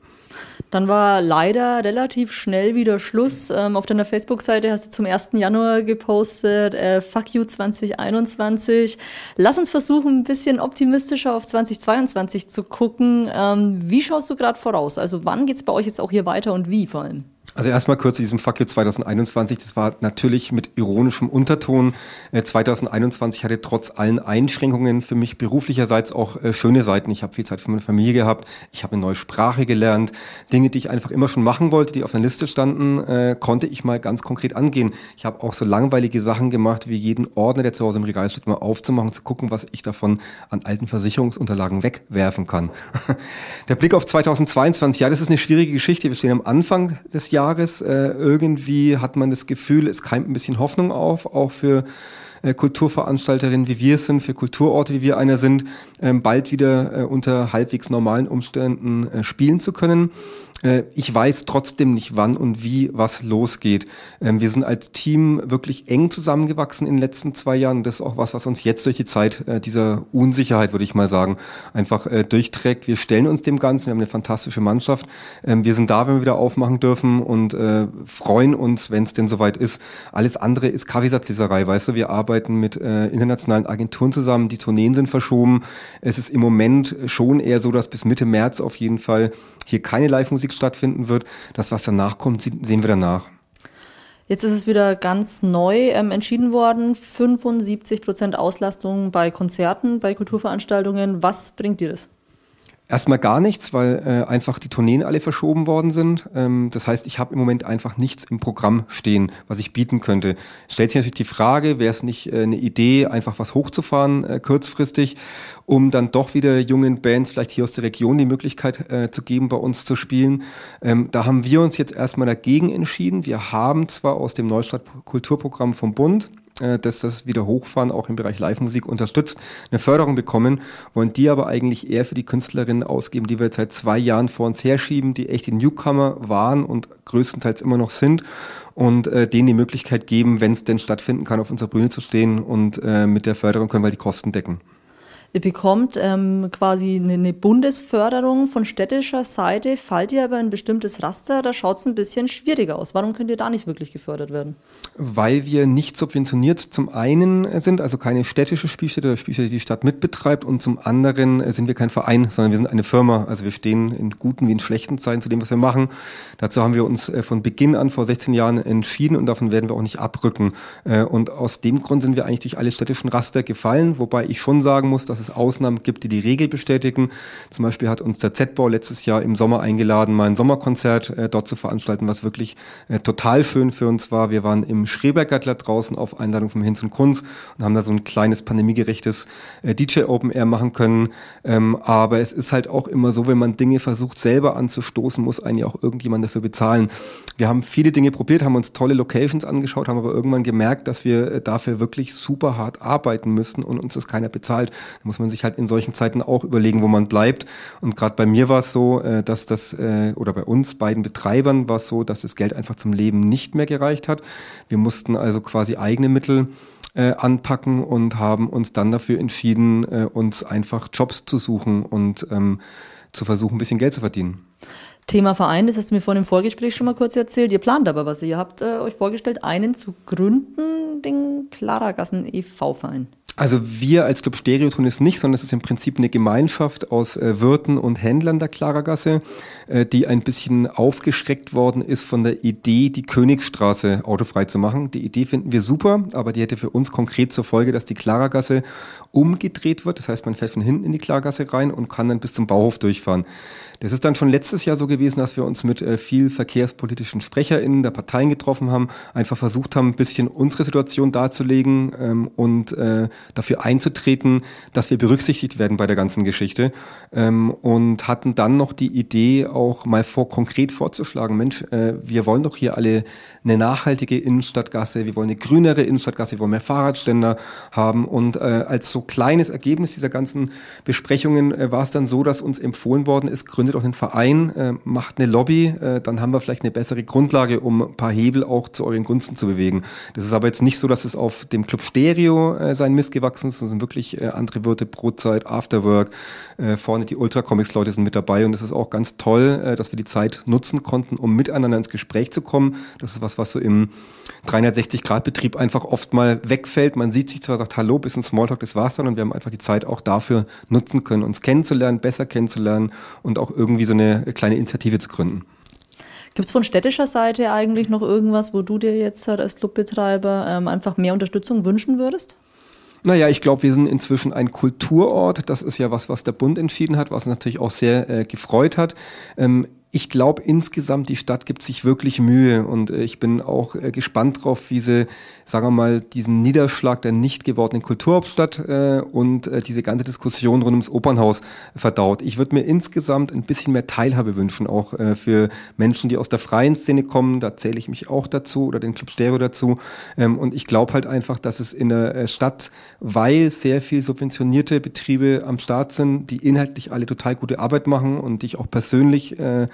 Dann war leider relativ schnell wieder Schluss. Ähm, auf deiner Facebook-Seite hast du zum 1. Januar gepostet, äh, Fuck you 2021. Lass uns versuchen, ein bisschen optimistischer auf 2022 zu gucken. Ähm, wie schaust du gerade voraus? Also wann geht's bei euch jetzt auch hier weiter und wie vor allem? Also erstmal kurz zu diesem Fuck you 2021. Das war natürlich mit ironischem Unterton. Äh, 2021 hatte trotz allen Einschränkungen für mich beruflicherseits auch äh, schöne Seiten. Ich habe viel Zeit für meine Familie gehabt. Ich habe eine neue Sprache gelernt. Dinge, die ich einfach immer schon machen wollte, die auf der Liste standen, äh, konnte ich mal ganz konkret angehen. Ich habe auch so langweilige Sachen gemacht, wie jeden Ordner, der zu Hause im Regal steht, mal aufzumachen, zu gucken, was ich davon an alten Versicherungsunterlagen wegwerfen kann. der Blick auf 2022, ja, das ist eine schwierige Geschichte. Wir stehen am Anfang des Jahres Jahres. Äh, irgendwie hat man das Gefühl, es keimt ein bisschen Hoffnung auf, auch für äh, Kulturveranstalterinnen, wie wir es sind, für Kulturorte, wie wir einer sind, ähm, bald wieder äh, unter halbwegs normalen Umständen äh, spielen zu können. Äh, ich weiß trotzdem nicht, wann und wie was losgeht. Ähm, wir sind als Team wirklich eng zusammengewachsen in den letzten zwei Jahren. Das ist auch was, was uns jetzt durch die Zeit äh, dieser Unsicherheit, würde ich mal sagen, einfach äh, durchträgt. Wir stellen uns dem Ganzen. Wir haben eine fantastische Mannschaft. Ähm, wir sind da, wenn wir wieder aufmachen dürfen und freuen uns, wenn es denn soweit ist. Alles andere ist Kaffeesatzleserei, weißt du. Wir arbeiten mit internationalen Agenturen zusammen. Die Tourneen sind verschoben. Es ist im Moment schon eher so, dass bis Mitte März auf jeden Fall hier keine Live-Musik stattfinden wird. Das, was danach kommt, sehen wir danach. Jetzt ist es wieder ganz neu ähm, entschieden worden. 75 Prozent Auslastung bei Konzerten, bei Kulturveranstaltungen. Was bringt dir das? Erstmal gar nichts, weil äh, einfach die Tourneen alle verschoben worden sind. Ähm, das heißt, ich habe im Moment einfach nichts im Programm stehen, was ich bieten könnte. Stellt sich natürlich die Frage, wäre es nicht äh, eine Idee, einfach was hochzufahren äh, kurzfristig, um dann doch wieder jungen Bands vielleicht hier aus der Region die Möglichkeit äh, zu geben, bei uns zu spielen. Ähm, da haben wir uns jetzt erstmal dagegen entschieden. Wir haben zwar aus dem Neustadt Kulturprogramm vom Bund äh, dass das wieder hochfahren auch im Bereich Live-Musik unterstützt, eine Förderung bekommen, wollen die aber eigentlich eher für die Künstlerinnen ausgeben, die wir jetzt seit zwei Jahren vor uns herschieben, die echte Newcomer waren und größtenteils immer noch sind und äh, denen die Möglichkeit geben, wenn es denn stattfinden kann, auf unserer Bühne zu stehen und äh, mit der Förderung können wir die Kosten decken. Ihr bekommt ähm, quasi eine, eine, Bundesförderung von städtischer Seite. Fallt ihr aber ein bestimmtes Raster, da schaut es ein bisschen schwieriger aus. Warum könnt ihr da nicht wirklich gefördert werden? Weil wir nicht subventioniert zum einen sind, also keine städtische Spielstätte oder Spielstätte, die die Stadt mitbetreibt und zum anderen sind wir kein Verein, sondern wir sind eine Firma. Also wir stehen in guten wie in schlechten Zeiten zu dem, was wir machen. Dazu haben wir uns äh, von Beginn an vor 16 Jahren entschieden und davon werden wir auch nicht abrücken. Äh, und aus dem Grund sind wir eigentlich durch alle städtischen Raster gefallen, wobei ich schon sagen muss, dass es Ausnahmen gibt, die die Regel bestätigen. Zum Beispiel hat uns der Z-Bau letztes Jahr im Sommer eingeladen, mal ein Sommerkonzert äh, dort zu veranstalten, was wirklich äh, total schön für uns war. Wir waren im Schrebergartler draußen auf Einladung vom Hinz und Kunz und haben da so ein kleines pandemiegerechtes äh, DJ Open Air machen können. Ähm, aber es ist halt auch immer so, wenn man Dinge versucht selber anzustoßen, muss einen ja auch irgendjemand dafür bezahlen. Wir haben viele Dinge probiert, haben uns tolle Locations angeschaut, haben aber irgendwann gemerkt, dass wir äh, dafür wirklich super hart arbeiten müssen und uns das keiner bezahlt. Da muss man sich halt in solchen Zeiten auch überlegen, wo man bleibt. Und gerade bei mir war es so, äh, dass das, äh, oder bei uns beiden Betreibern war es so, dass das Geld einfach zum Leben nicht mehr gereicht hat. Wir mussten also quasi eigene Mittel anpacken und haben uns dann dafür entschieden, uns einfach Jobs zu suchen und ähm, zu versuchen, ein bisschen Geld zu verdienen. Thema Verein, das hast du mir vor dem Vorgespräch schon mal kurz erzählt. Ihr plant aber was. Ihr habt äh, euch vorgestellt, einen zu gründen, den Klaragassen e.V.-Verein. Also wir als Club Stereo tun es nicht, sondern es ist im Prinzip eine Gemeinschaft aus äh, Wirten und Händlern der Klaragasse, äh, die ein bisschen aufgeschreckt worden ist von der Idee, die Königsstraße autofrei zu machen. Die Idee finden wir super, aber die hätte für uns konkret zur Folge, dass die Klaragasse umgedreht wird. Das heißt, man fährt von hinten in die Klargasse rein und kann dann bis zum Bauhof durchfahren. Das ist dann schon letztes Jahr so gewesen, dass wir uns mit äh, viel verkehrspolitischen SprecherInnen der Parteien getroffen haben, einfach versucht haben, ein bisschen unsere Situation darzulegen ähm, und äh, dafür einzutreten, dass wir berücksichtigt werden bei der ganzen Geschichte. Ähm, und hatten dann noch die Idee, auch mal vor konkret vorzuschlagen, Mensch, äh, wir wollen doch hier alle eine nachhaltige Innenstadtgasse, wir wollen eine grünere Innenstadtgasse, wir wollen mehr Fahrradständer haben. Und äh, als so kleines Ergebnis dieser ganzen Besprechungen äh, war es dann so, dass uns empfohlen worden ist, gründet auch einen Verein, äh, macht eine Lobby, äh, dann haben wir vielleicht eine bessere Grundlage, um ein paar Hebel auch zu euren Gunsten zu bewegen. Das ist aber jetzt nicht so, dass es auf dem Club Stereo äh, sein Mist gewachsen ist, sondern wirklich äh, andere Wirte, Brotzeit, Afterwork, äh, vorne die Ultra-Comics-Leute sind mit dabei und es ist auch ganz toll, äh, dass wir die Zeit nutzen konnten, um miteinander ins Gespräch zu kommen. Das ist was, was so im 360-Grad-Betrieb einfach oft mal wegfällt. Man sieht sich zwar, sagt Hallo, bisschen Smalltalk, das war's und wir haben einfach die Zeit auch dafür nutzen können, uns kennenzulernen, besser kennenzulernen und auch irgendwie so eine kleine Initiative zu gründen. Gibt es von städtischer Seite eigentlich noch irgendwas, wo du dir jetzt halt als Clubbetreiber ähm, einfach mehr Unterstützung wünschen würdest? Naja, ich glaube, wir sind inzwischen ein Kulturort. Das ist ja was, was der Bund entschieden hat, was natürlich auch sehr äh, gefreut hat. Ähm, ich glaube insgesamt, die Stadt gibt sich wirklich Mühe und äh, ich bin auch äh, gespannt drauf, wie sie, sagen wir mal, diesen Niederschlag der nicht gewordenen Kulturhauptstadt äh, und äh, diese ganze Diskussion rund ums Opernhaus verdaut. Ich würde mir insgesamt ein bisschen mehr Teilhabe wünschen, auch äh, für Menschen, die aus der freien Szene kommen. Da zähle ich mich auch dazu oder den Club Stereo dazu. Ähm, und ich glaube halt einfach, dass es in der äh, Stadt, weil sehr viel subventionierte Betriebe am Start sind, die inhaltlich alle total gute Arbeit machen und die ich auch persönlich äh,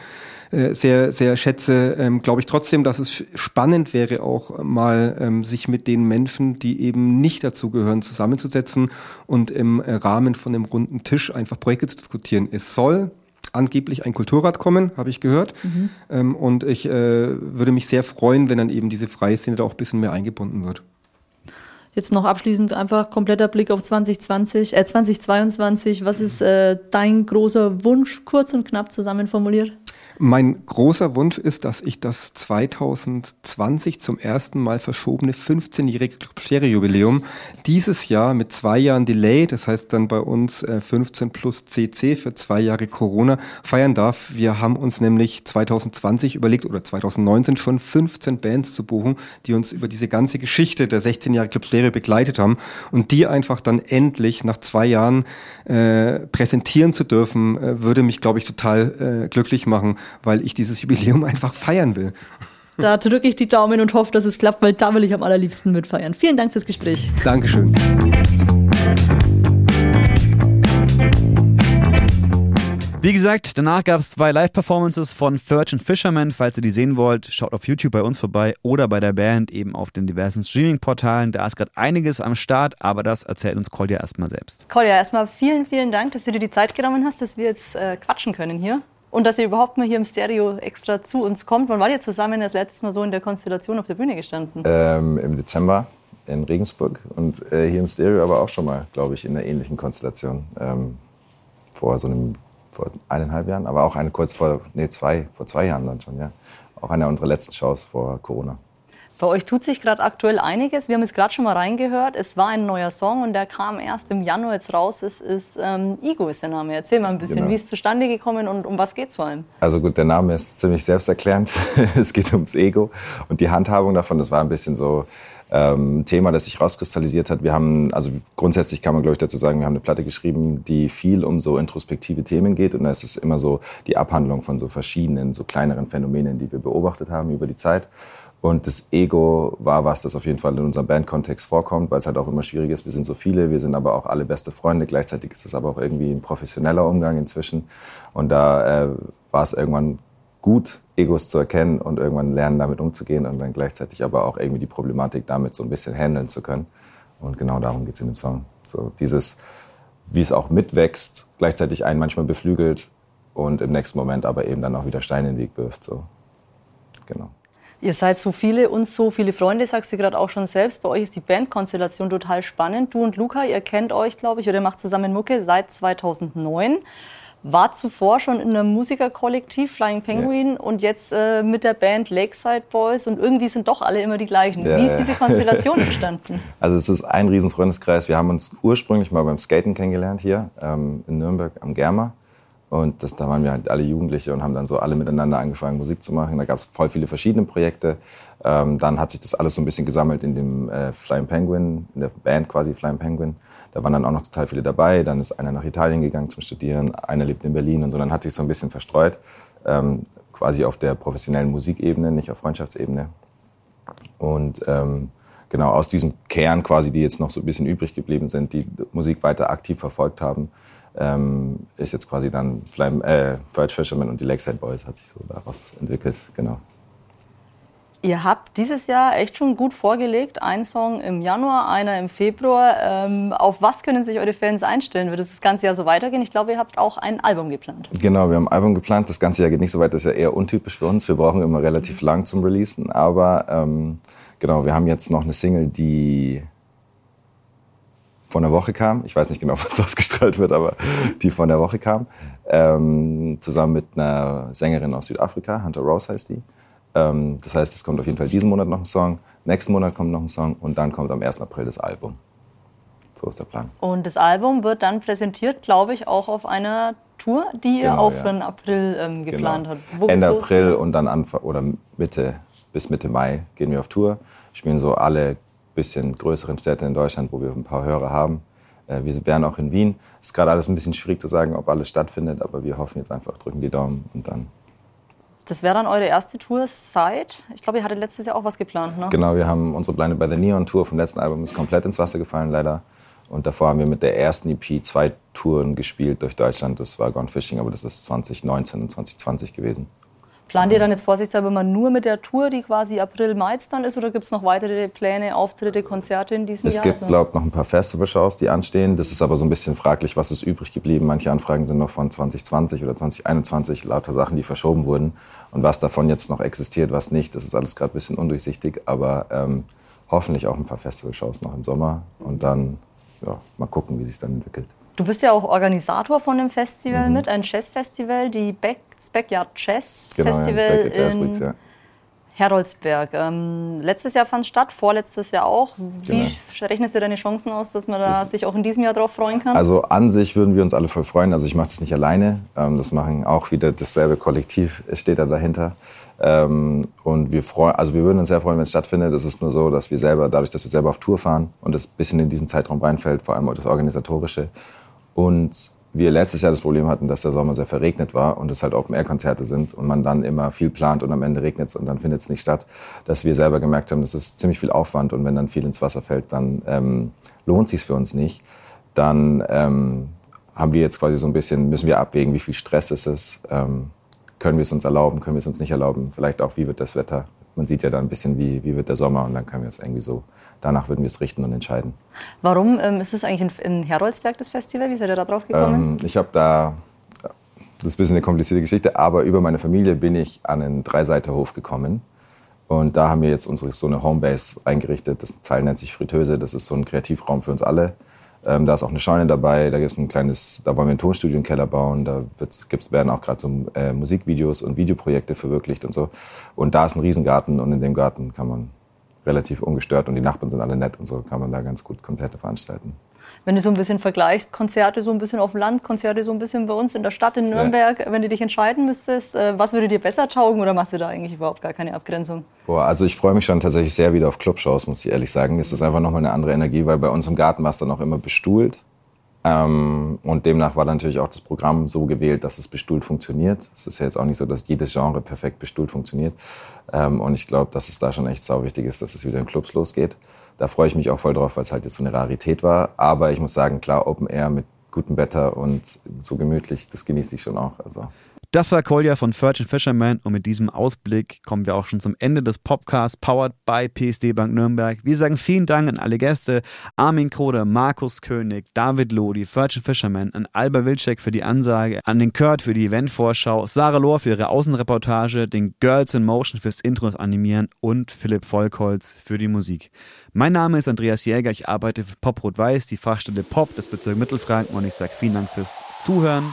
äh, sehr, sehr schätze, ähm, glaube ich trotzdem, dass es spannend wäre, auch mal ähm, sich mit den Menschen, die eben nicht dazugehören, zusammenzusetzen und im äh, Rahmen von einem runden Tisch einfach Projekte zu diskutieren. Es soll angeblich ein Kulturrat kommen, habe ich gehört. Mhm. Ähm, und ich äh, würde mich sehr freuen, wenn dann eben diese freie Szene da auch ein bisschen mehr eingebunden wird. Jetzt noch abschließend einfach kompletter Blick auf 2020, äh 2022. Was ist äh, dein großer Wunsch, kurz und knapp zusammen formuliert? Mein großer Wunsch ist, dass ich das 2020 zum ersten Mal verschobene 15-jährige Club-Jubiläum dieses Jahr mit zwei Jahren Delay, das heißt dann bei uns 15 äh, plus CC für zwei Jahre Corona, feiern darf. Wir haben uns nämlich 2020 überlegt oder 2019 schon 15 Bands zu buchen, die uns über diese ganze Geschichte der 16 Jahre Club Stereo begleitet haben und die einfach dann endlich nach zwei Jahren äh, präsentieren zu dürfen, äh, würde mich, glaube ich, total äh, glücklich machen weil ich dieses Jubiläum einfach feiern will. Da drücke ich die Daumen und hoffe, dass es klappt, weil da will ich am allerliebsten mitfeiern. Vielen Dank fürs Gespräch. Dankeschön. Wie gesagt, danach gab es zwei Live-Performances von Virgin Fisherman. Falls ihr die sehen wollt, schaut auf YouTube bei uns vorbei oder bei der Band eben auf den diversen Streaming-Portalen. Da ist gerade einiges am Start, aber das erzählt uns Kolja erstmal selbst. Kolja, erstmal vielen, vielen Dank, dass du dir die Zeit genommen hast, dass wir jetzt äh, quatschen können hier und dass ihr überhaupt mal hier im Stereo extra zu uns kommt. Wann war ihr zusammen das letzte Mal so in der Konstellation auf der Bühne gestanden? Ähm, Im Dezember in Regensburg und äh, hier im Stereo aber auch schon mal, glaube ich, in einer ähnlichen Konstellation. Ähm, vor so einem, vor eineinhalb Jahren, aber auch eine kurz vor, nee, zwei, vor zwei Jahren dann schon, ja. Auch eine unserer letzten Shows vor Corona. Bei euch tut sich gerade aktuell einiges. Wir haben jetzt gerade schon mal reingehört. Es war ein neuer Song und der kam erst im Januar jetzt raus. Es ist ähm, Ego ist der Name. Erzähl mal ein bisschen, genau. wie ist es zustande gekommen und um was geht es vor allem? Also gut, der Name ist ziemlich selbsterklärend. es geht ums Ego und die Handhabung davon. Das war ein bisschen so ähm, Thema, das sich rauskristallisiert hat. Wir haben, also grundsätzlich kann man, glaube ich, dazu sagen, wir haben eine Platte geschrieben, die viel um so introspektive Themen geht. Und da ist es immer so die Abhandlung von so verschiedenen, so kleineren Phänomenen, die wir beobachtet haben über die Zeit. Und das Ego war was, das auf jeden Fall in unserem Bandkontext vorkommt, weil es halt auch immer schwierig ist. Wir sind so viele, wir sind aber auch alle beste Freunde. Gleichzeitig ist es aber auch irgendwie ein professioneller Umgang inzwischen. Und da äh, war es irgendwann gut, Egos zu erkennen und irgendwann lernen, damit umzugehen und dann gleichzeitig aber auch irgendwie die Problematik damit so ein bisschen handeln zu können. Und genau darum geht es in dem Song. So dieses, wie es auch mitwächst, gleichzeitig einen manchmal beflügelt und im nächsten Moment aber eben dann auch wieder Steine in den Weg wirft. So. Genau. Ihr seid so viele und so viele Freunde, sagst du gerade auch schon selbst. Bei euch ist die Bandkonstellation total spannend. Du und Luca, ihr kennt euch, glaube ich, oder macht zusammen Mucke seit 2009. War zuvor schon in einem Musikerkollektiv Flying Penguin ja. und jetzt äh, mit der Band Lakeside Boys und irgendwie sind doch alle immer die gleichen. Ja, Wie ist diese Konstellation entstanden? Also es ist ein Riesenfreundeskreis. Wir haben uns ursprünglich mal beim Skaten kennengelernt hier ähm, in Nürnberg am Germa. Und das, da waren wir halt alle Jugendliche und haben dann so alle miteinander angefangen, Musik zu machen. Da gab es voll viele verschiedene Projekte. Ähm, dann hat sich das alles so ein bisschen gesammelt in dem äh, Flying Penguin, in der Band quasi Flying Penguin. Da waren dann auch noch total viele dabei. Dann ist einer nach Italien gegangen zum Studieren, einer lebt in Berlin und so. Dann hat sich so ein bisschen verstreut, ähm, quasi auf der professionellen Musikebene, nicht auf Freundschaftsebene. Und ähm, genau aus diesem Kern quasi, die jetzt noch so ein bisschen übrig geblieben sind, die Musik weiter aktiv verfolgt haben, ähm, ist jetzt quasi dann Flame, äh, Verge Fisherman und die Lakeside Boys hat sich so daraus entwickelt, genau. Ihr habt dieses Jahr echt schon gut vorgelegt. Ein Song im Januar, einer im Februar. Ähm, auf was können sich eure Fans einstellen? Wird es das ganze Jahr so weitergehen? Ich glaube, ihr habt auch ein Album geplant. Genau, wir haben ein Album geplant. Das ganze Jahr geht nicht so weit. Das ist ja eher untypisch für uns. Wir brauchen immer relativ lang zum Releasen. Aber ähm, genau, wir haben jetzt noch eine Single, die von der Woche kam. Ich weiß nicht genau, wann es ausgestrahlt wird, aber die von der Woche kam. Ähm, zusammen mit einer Sängerin aus Südafrika, Hunter Rose heißt die. Ähm, das heißt, es kommt auf jeden Fall diesen Monat noch ein Song, nächsten Monat kommt noch ein Song und dann kommt am 1. April das Album. So ist der Plan. Und das Album wird dann präsentiert, glaube ich, auch auf einer Tour, die ihr Genau, auch ja. für den April ähm, geplant Genau. habt. Wo Ende? April und dann Anfang oder Mitte bis Mitte Mai gehen wir auf Tour. Spielen so alle bisschen größeren Städte in Deutschland, wo wir ein paar Hörer haben. Äh, Wir wären auch in Wien. Ist gerade alles ein bisschen schwierig zu sagen, ob alles stattfindet, aber wir hoffen jetzt einfach, drücken die Daumen und dann. Das wäre dann eure erste Tour seit, ich glaube, ihr hattet letztes Jahr auch was geplant, ne? Genau, wir haben unsere Blinde by the Neon Tour vom letzten Album ist komplett ins Wasser gefallen, leider. Und davor haben wir mit der ersten EP zwei Touren gespielt durch Deutschland. Das war Gone Fishing, aber das ist 2019 und 2020 gewesen. Plant ihr dann jetzt vorsichtshalber mal nur mit der Tour, die quasi April, Mai dann ist, oder gibt es noch weitere Pläne, Auftritte, Konzerte in diesem Es Jahr? gibt, Also- glaube ich, noch ein paar Festivalshows, die anstehen. Das ist aber so ein bisschen fraglich, was ist übrig geblieben. Manche Anfragen sind noch von 2020 oder 2021, lauter Sachen, die verschoben wurden. Und was davon jetzt noch existiert, was nicht, das ist alles gerade ein bisschen undurchsichtig. Aber ähm, hoffentlich auch ein paar Festivalshows noch im Sommer. Und dann ja, mal gucken, wie sich dann entwickelt. Du bist ja auch Organisator von dem Festival Mhm. mit, ein Jazzfestival, die Back, das Backyard Jazz Genau, ja, Festival Jazz in ja. Heroldsberg. Ähm, letztes Jahr fand es statt, vorletztes Jahr auch. Wie Genau. rechnest du deine Chancen aus, dass man da sich auch in diesem Jahr drauf freuen kann? Also an sich würden wir uns alle voll freuen. Also ich mache das nicht alleine. Ähm, das machen auch wieder dasselbe Kollektiv steht da dahinter. Ähm, und wir freuen, also wir würden uns sehr freuen, wenn es stattfindet. Es ist nur so, dass wir selber, dadurch, dass wir selber auf Tour fahren und das ein bisschen in diesen Zeitraum reinfällt, vor allem auch das Organisatorische. Und wir letztes Jahr das Problem hatten, dass der Sommer sehr verregnet war und es halt Open-Air-Konzerte sind und man dann immer viel plant und am Ende regnet es und dann findet es nicht statt, dass wir selber gemerkt haben, das ist ziemlich viel Aufwand und wenn dann viel ins Wasser fällt, dann ähm, lohnt sich für uns nicht. Dann ähm, haben wir jetzt quasi so ein bisschen, müssen wir abwägen, wie viel Stress ist es, ähm, können wir es uns erlauben, können wir es uns nicht erlauben, vielleicht auch, wie wird das Wetter. Man sieht ja dann ein bisschen, wie, wie wird der Sommer und dann können wir es irgendwie so, danach würden wir es richten und entscheiden. Warum ähm, ist es eigentlich in, in Heroldsberg das Festival? Wie seid ihr da drauf gekommen? Ähm, ich habe da, das ist ein bisschen eine komplizierte Geschichte, aber über meine Familie bin ich an einen Dreiseiterhof gekommen. Und da haben wir jetzt unsere, so eine Homebase eingerichtet. Das Teil nennt sich Fritteuse. Das ist so ein Kreativraum für uns alle. Ähm, da ist auch eine Scheune dabei. Da ist ein kleines, da wollen wir ein Tonstudio im Keller bauen. Da gibt's, werden auch gerade so äh, Musikvideos und Videoprojekte verwirklicht und so. Und da ist ein Riesengarten und in dem Garten kann man relativ ungestört und die Nachbarn sind alle nett und so kann man da ganz gut Konzerte veranstalten. Wenn du so ein bisschen vergleichst, Konzerte so ein bisschen auf dem Land, Konzerte so ein bisschen bei uns in der Stadt in Nürnberg, wenn du dich entscheiden müsstest, äh, was würde dir besser taugen oder machst du da eigentlich überhaupt gar keine Abgrenzung? Boah, also ich freue mich schon tatsächlich sehr wieder auf Clubshows, muss ich ehrlich sagen. Es ist einfach nochmal eine andere Energie, weil bei uns im Garten war es dann auch immer bestuhlt. Ähm, und demnach war dann natürlich auch das Programm so gewählt, dass es bestuhlt funktioniert. Es ist ja jetzt auch nicht so, dass jedes Genre perfekt bestuhlt funktioniert. Ähm, und ich glaube, dass es da schon echt sau wichtig ist, dass es wieder in Clubs losgeht. Da freue ich mich auch voll drauf, weil es halt jetzt so eine Rarität war. Aber ich muss sagen, klar, Open Air mit gutem Wetter und so gemütlich, das genieße ich schon auch. Also. Das war Kolja von Virgin Fisherman und mit diesem Ausblick kommen wir auch schon zum Ende des Podcasts powered by PSD Bank Nürnberg. Wir sagen vielen Dank an alle Gäste, Armin Krode, Markus König, David Lodi, Virgin Fisherman, an Alba Wilczek für die Ansage, an den Kurt für die Eventvorschau, Sarah Lohr für ihre Außenreportage, den Girls in Motion fürs Intro und Animieren und Philipp Volkholz für die Musik. Mein Name ist Andreas Jäger, ich arbeite für Pop Rot Weiß, die Fachstelle Pop des Bezirks Mittelfranken und ich sage vielen Dank fürs Zuhören